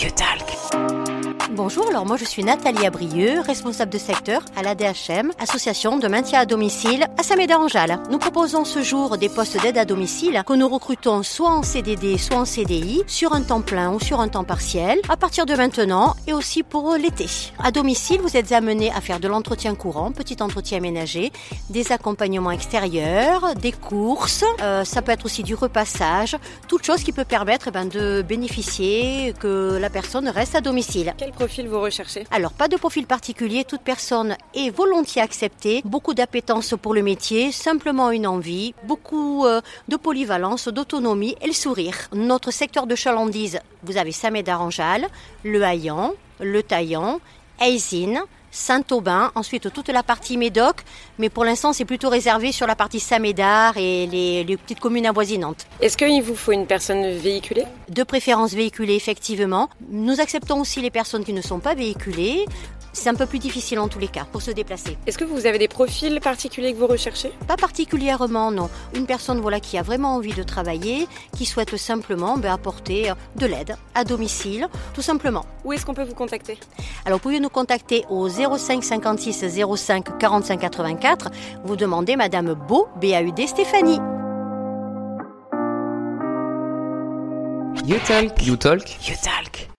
You talk. Bonjour, alors moi je suis Nathalie Abrieux, responsable de secteur à l'ADHM, association de maintien à domicile à Saint-Médard-en-Jalles. Nous proposons ce jour des postes d'aide à domicile que nous recrutons soit en CDD, soit en CDI, sur un temps plein ou sur un temps partiel, à partir de maintenant et aussi pour l'été. À domicile, vous êtes amené à faire de l'entretien courant, petit entretien ménager, des accompagnements extérieurs, des courses, euh, ça peut être aussi du repassage, toute chose qui peut permettre eh ben, de bénéficier que la personne reste à domicile. Alors, pas de profil particulier, toute personne est volontiers acceptée, beaucoup d'appétence pour le métier, simplement une envie, beaucoup euh, de polyvalence, d'autonomie et le sourire. Notre secteur de chalandise, vous avez Samédard-en-Jalles, le Haillan, le Taillan, Aisine, Saint-Aubin, ensuite toute la partie Médoc, mais pour l'instant c'est plutôt réservé sur la partie Saint-Médard et les, les petites communes avoisinantes. Est-ce qu'il vous faut une personne véhiculée? De préférence véhiculée, effectivement. Nous acceptons aussi les personnes qui ne sont pas véhiculées. C'est un peu plus difficile en tous les cas pour se déplacer. Est-ce que vous avez des profils particuliers que vous recherchez? Pas particulièrement, non. Une personne voilà, qui a vraiment envie de travailler, qui souhaite simplement ben, apporter de l'aide à domicile, tout simplement. Où est-ce qu'on peut vous contacter? Alors vous pouvez nous contacter au 05 56 05 45 84. Vous demandez Madame Beau, B-A-U-D Stéphanie. You Talk. You Talk. You Talk.